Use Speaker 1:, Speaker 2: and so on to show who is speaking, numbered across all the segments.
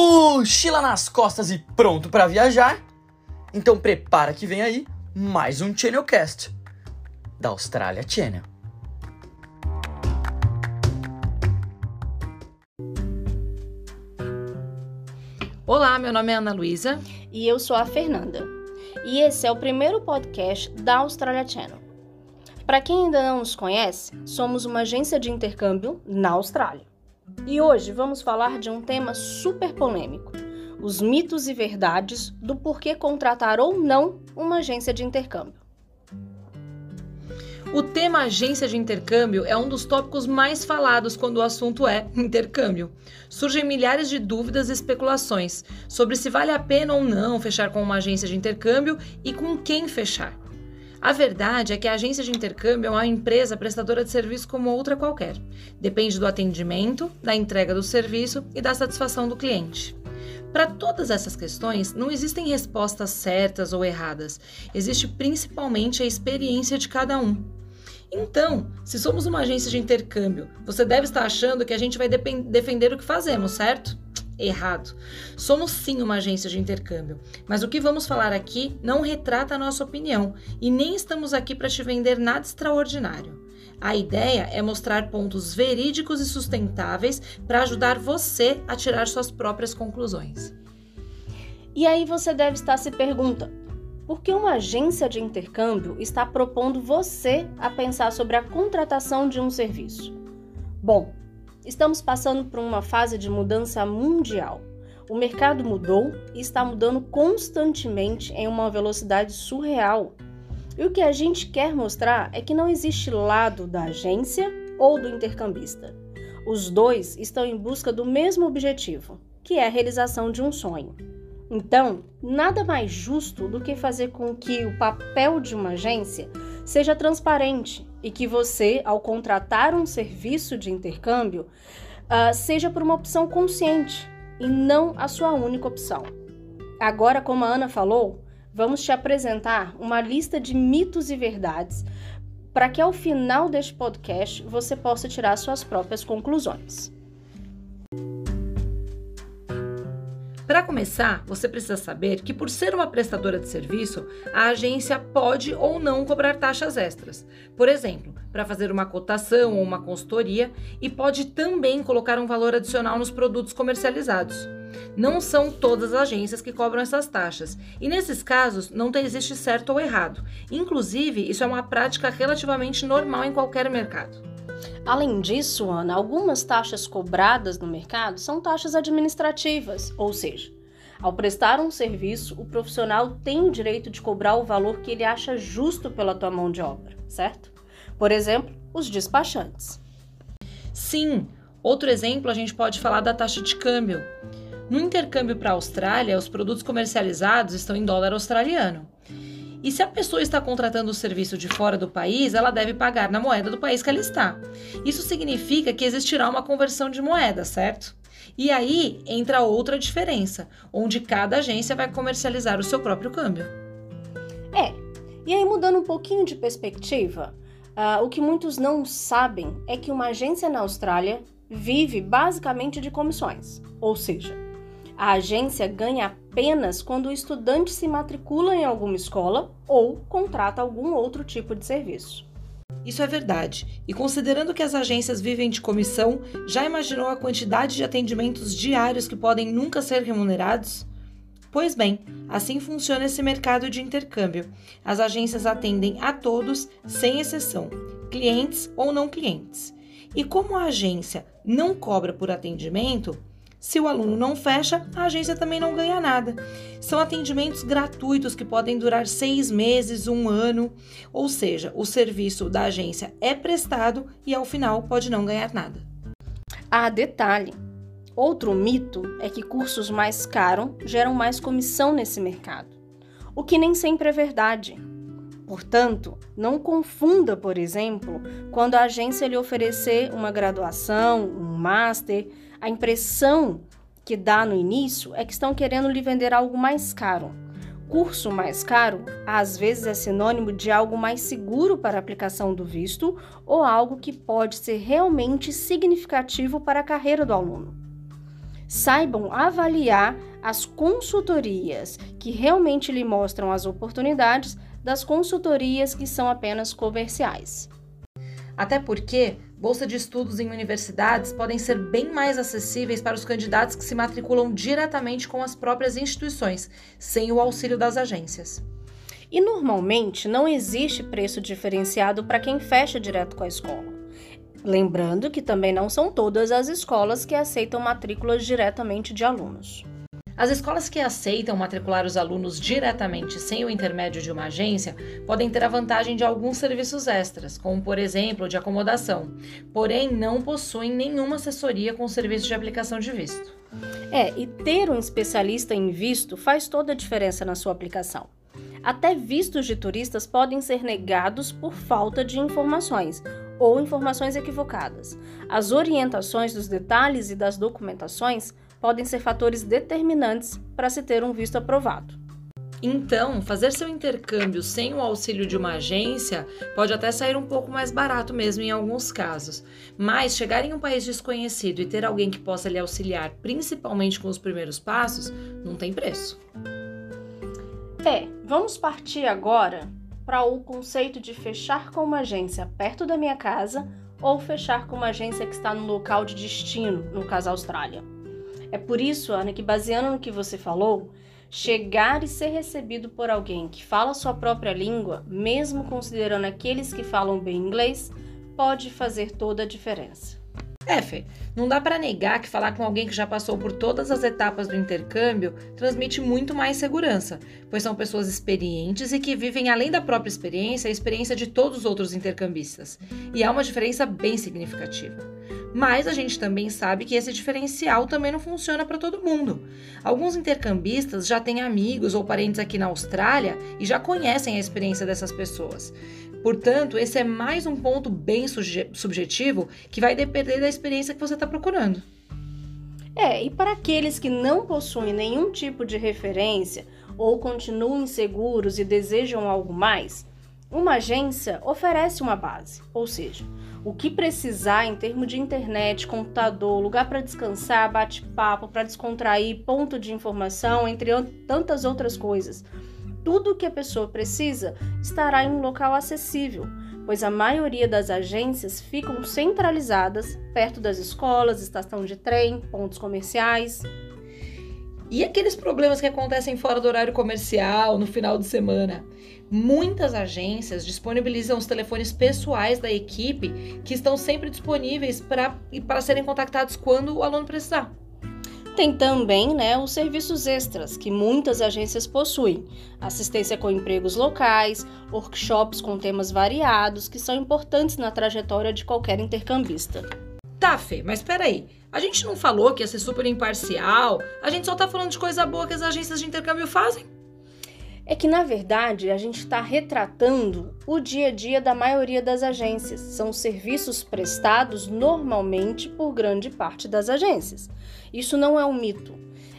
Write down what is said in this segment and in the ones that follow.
Speaker 1: mochila nas costas e pronto para viajar? Então prepara que vem aí mais um Channelcast da Austrália Channel.
Speaker 2: Olá, meu nome é Ana Luísa.
Speaker 3: E eu sou a Fernanda. E esse é o primeiro podcast da Australia Channel. Para quem ainda não nos conhece, somos uma agência de intercâmbio na Austrália. E hoje vamos falar de um tema super polêmico: os mitos e verdades do porquê contratar ou não uma agência de intercâmbio.
Speaker 2: O tema agência de intercâmbio é um dos tópicos mais falados quando o assunto é intercâmbio. Surgem milhares de dúvidas e especulações sobre se vale a pena ou não fechar com uma agência de intercâmbio e com quem fechar. A verdade é que a agência de intercâmbio é uma empresa prestadora de serviço como outra qualquer. Depende do atendimento, da entrega do serviço e da satisfação do cliente. Para todas essas questões, não existem respostas certas ou erradas. Existe principalmente a experiência de cada um. Então, se somos uma agência de intercâmbio, você deve estar achando que a gente vai defender o que fazemos, certo? Errado. Somos sim uma agência de intercâmbio, mas o que vamos falar aqui não retrata a nossa opinião e nem estamos aqui para te vender nada extraordinário. A ideia é mostrar pontos verídicos e sustentáveis para ajudar você a tirar suas próprias conclusões.
Speaker 3: E aí você deve estar se perguntando: por que uma agência de intercâmbio está propondo você a pensar sobre a contratação de um serviço? Bom, Estamos passando por uma fase de mudança mundial. O mercado mudou e está mudando constantemente em uma velocidade surreal. E o que a gente quer mostrar é que não existe lado da agência ou do intercambista. Os dois estão em busca do mesmo objetivo, que é a realização de um sonho. Então, nada mais justo do que fazer com que o papel de uma agência seja transparente e que você, ao contratar um serviço de intercâmbio, uh, seja por uma opção consciente e não a sua única opção. Agora, como a Ana falou, vamos te apresentar uma lista de mitos e verdades para que ao final deste podcast você possa tirar suas próprias conclusões.
Speaker 2: Para começar, você precisa saber que, por ser uma prestadora de serviço, a agência pode ou não cobrar taxas extras. Por exemplo, para fazer uma cotação ou uma consultoria, e pode também colocar um valor adicional nos produtos comercializados. Não são todas as agências que cobram essas taxas, e nesses casos não existe certo ou errado. Inclusive, isso é uma prática relativamente normal em qualquer mercado.
Speaker 3: Além disso, Ana, algumas taxas cobradas no mercado são taxas administrativas, ou seja, ao prestar um serviço, o profissional tem o direito de cobrar o valor que ele acha justo pela tua mão de obra, certo? Por exemplo, os despachantes.
Speaker 2: Sim, outro exemplo a gente pode falar da taxa de câmbio. No intercâmbio para a Austrália, os produtos comercializados estão em dólar australiano. E se a pessoa está contratando o serviço de fora do país, ela deve pagar na moeda do país que ela está. Isso significa que existirá uma conversão de moeda, certo? E aí entra outra diferença, onde cada agência vai comercializar o seu próprio câmbio.
Speaker 3: É, e aí mudando um pouquinho de perspectiva, uh, o que muitos não sabem é que uma agência na Austrália vive basicamente de comissões, ou seja, a agência ganha apenas quando o estudante se matricula em alguma escola ou contrata algum outro tipo de serviço.
Speaker 2: Isso é verdade. E considerando que as agências vivem de comissão, já imaginou a quantidade de atendimentos diários que podem nunca ser remunerados? Pois bem, assim funciona esse mercado de intercâmbio. As agências atendem a todos, sem exceção, clientes ou não clientes. E como a agência não cobra por atendimento, se o aluno não fecha, a agência também não ganha nada. São atendimentos gratuitos que podem durar seis meses, um ano, ou seja, o serviço da agência é prestado e ao final pode não ganhar nada.
Speaker 3: Ah, detalhe! Outro mito é que cursos mais caros geram mais comissão nesse mercado, o que nem sempre é verdade. Portanto, não confunda, por exemplo, quando a agência lhe oferecer uma graduação, um master a impressão que dá no início é que estão querendo lhe vender algo mais caro. Curso mais caro às vezes é sinônimo de algo mais seguro para a aplicação do visto ou algo que pode ser realmente significativo para a carreira do aluno. Saibam avaliar as consultorias que realmente lhe mostram as oportunidades das consultorias que são apenas comerciais.
Speaker 2: Até porque bolsa de estudos em universidades podem ser bem mais acessíveis para os candidatos que se matriculam diretamente com as próprias instituições, sem o auxílio das agências.
Speaker 3: E normalmente não existe preço diferenciado para quem fecha direto com a escola. Lembrando que também não são todas as escolas que aceitam matrículas diretamente de alunos.
Speaker 2: As escolas que aceitam matricular os alunos diretamente sem o intermédio de uma agência podem ter a vantagem de alguns serviços extras, como por exemplo de acomodação, porém não possuem nenhuma assessoria com serviço de aplicação de visto.
Speaker 3: É, e ter um especialista em visto faz toda a diferença na sua aplicação. Até vistos de turistas podem ser negados por falta de informações ou informações equivocadas. As orientações dos detalhes e das documentações podem ser fatores determinantes para se ter um visto aprovado.
Speaker 2: Então, fazer seu intercâmbio sem o auxílio de uma agência pode até sair um pouco mais barato mesmo em alguns casos. Mas chegar em um país desconhecido e ter alguém que possa lhe auxiliar, principalmente com os primeiros passos, não tem preço.
Speaker 3: É, vamos partir agora para o conceito de fechar com uma agência perto da minha casa ou fechar com uma agência que está no local de destino, no caso Austrália. É por isso, Ana, que baseando no que você falou, chegar e ser recebido por alguém que fala sua própria língua, mesmo considerando aqueles que falam bem inglês, pode fazer toda a diferença.
Speaker 2: É, Fê, não dá para negar que falar com alguém que já passou por todas as etapas do intercâmbio transmite muito mais segurança, pois são pessoas experientes e que vivem além da própria experiência a experiência de todos os outros intercambistas. E há uma diferença bem significativa. Mas a gente também sabe que esse diferencial também não funciona para todo mundo. Alguns intercambistas já têm amigos ou parentes aqui na Austrália e já conhecem a experiência dessas pessoas. Portanto, esse é mais um ponto bem subjetivo que vai depender da experiência que você está procurando.
Speaker 3: É, e para aqueles que não possuem nenhum tipo de referência ou continuam inseguros e desejam algo mais, uma agência oferece uma base, ou seja, o que precisar em termos de internet, computador, lugar para descansar, bate-papo, para descontrair, ponto de informação, entre tantas outras coisas tudo o que a pessoa precisa estará em um local acessível, pois a maioria das agências ficam centralizadas perto das escolas, estação de trem, pontos comerciais.
Speaker 2: E aqueles problemas que acontecem fora do horário comercial, no final de semana? Muitas agências disponibilizam os telefones pessoais da equipe que estão sempre disponíveis para serem contactados quando o aluno precisar.
Speaker 3: Tem também né, os serviços extras, que muitas agências possuem: assistência com empregos locais, workshops com temas variados, que são importantes na trajetória de qualquer intercambista.
Speaker 2: Tá, Fê, mas peraí. A gente não falou que ia ser super imparcial? A gente só tá falando de coisa boa que as agências de intercâmbio fazem?
Speaker 3: é que, na verdade, a gente está retratando o dia a dia da maioria das agências. São serviços prestados normalmente por grande parte das agências. Isso não é um mito.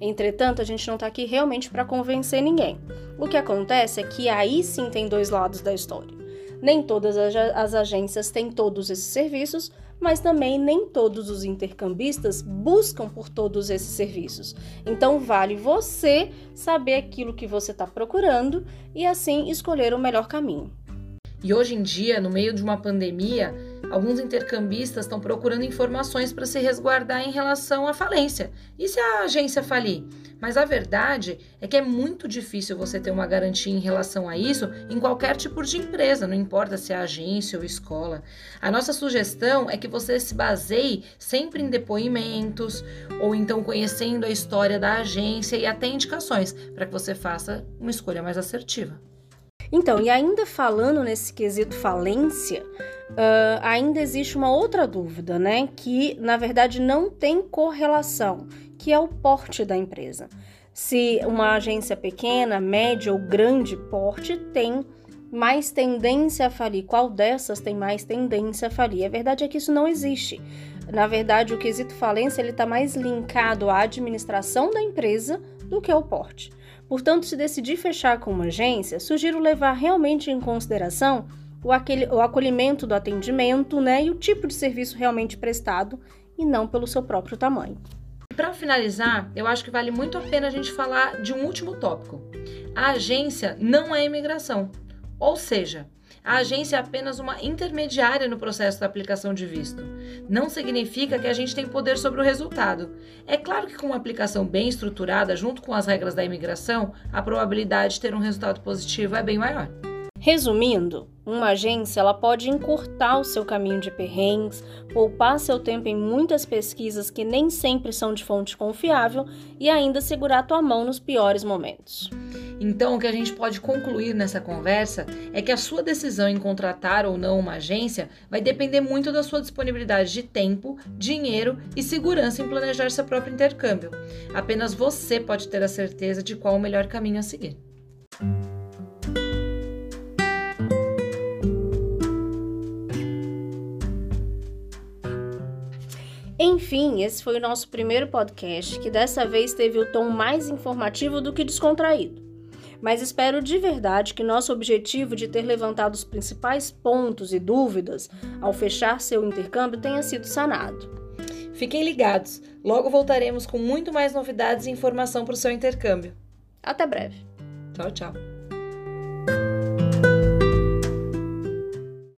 Speaker 3: Entretanto, a gente não está aqui realmente para convencer ninguém. O que acontece é que aí sim tem dois lados da história. Nem todas as agências têm todos esses serviços, mas também nem todos os intercambistas buscam por todos esses serviços. Então, vale você saber aquilo que você está procurando e assim escolher o melhor caminho.
Speaker 2: E hoje em dia, no meio de uma pandemia, alguns intercambistas estão procurando informações para se resguardar em relação à falência. E se a agência falir? Mas a verdade é que é muito difícil você ter uma garantia em relação a isso em qualquer tipo de empresa, não importa se é agência ou escola. A nossa sugestão é que você se baseie sempre em depoimentos ou então conhecendo a história da agência e até indicações para que você faça uma escolha mais assertiva.
Speaker 3: Então, e ainda falando nesse quesito falência, uh, ainda existe uma outra dúvida, né? Que na verdade não tem correlação que é o porte da empresa. Se uma agência pequena, média ou grande porte tem mais tendência a falir, qual dessas tem mais tendência a falir? A verdade é que isso não existe. Na verdade, o quesito falência ele está mais linkado à administração da empresa do que ao porte. Portanto, se decidir fechar com uma agência, sugiro levar realmente em consideração o, aquele, o acolhimento do atendimento né, e o tipo de serviço realmente prestado e não pelo seu próprio tamanho.
Speaker 2: para finalizar, eu acho que vale muito a pena a gente falar de um último tópico. A agência não é imigração. Ou seja, a agência é apenas uma intermediária no processo da aplicação de visto. Não significa que a gente tem poder sobre o resultado. É claro que com uma aplicação bem estruturada, junto com as regras da imigração, a probabilidade de ter um resultado positivo é bem maior.
Speaker 3: Resumindo, uma agência ela pode encurtar o seu caminho de perrengues, poupar seu tempo em muitas pesquisas que nem sempre são de fonte confiável e ainda segurar tua mão nos piores momentos.
Speaker 2: Então, o que a gente pode concluir nessa conversa é que a sua decisão em contratar ou não uma agência vai depender muito da sua disponibilidade de tempo, dinheiro e segurança em planejar seu próprio intercâmbio. Apenas você pode ter a certeza de qual o melhor caminho a seguir.
Speaker 3: Enfim, esse foi o nosso primeiro podcast, que dessa vez teve o tom mais informativo do que descontraído. Mas espero de verdade que nosso objetivo de ter levantado os principais pontos e dúvidas ao fechar seu intercâmbio tenha sido sanado.
Speaker 2: Fiquem ligados, logo voltaremos com muito mais novidades e informação para o seu intercâmbio.
Speaker 3: Até breve.
Speaker 2: Tchau, tchau.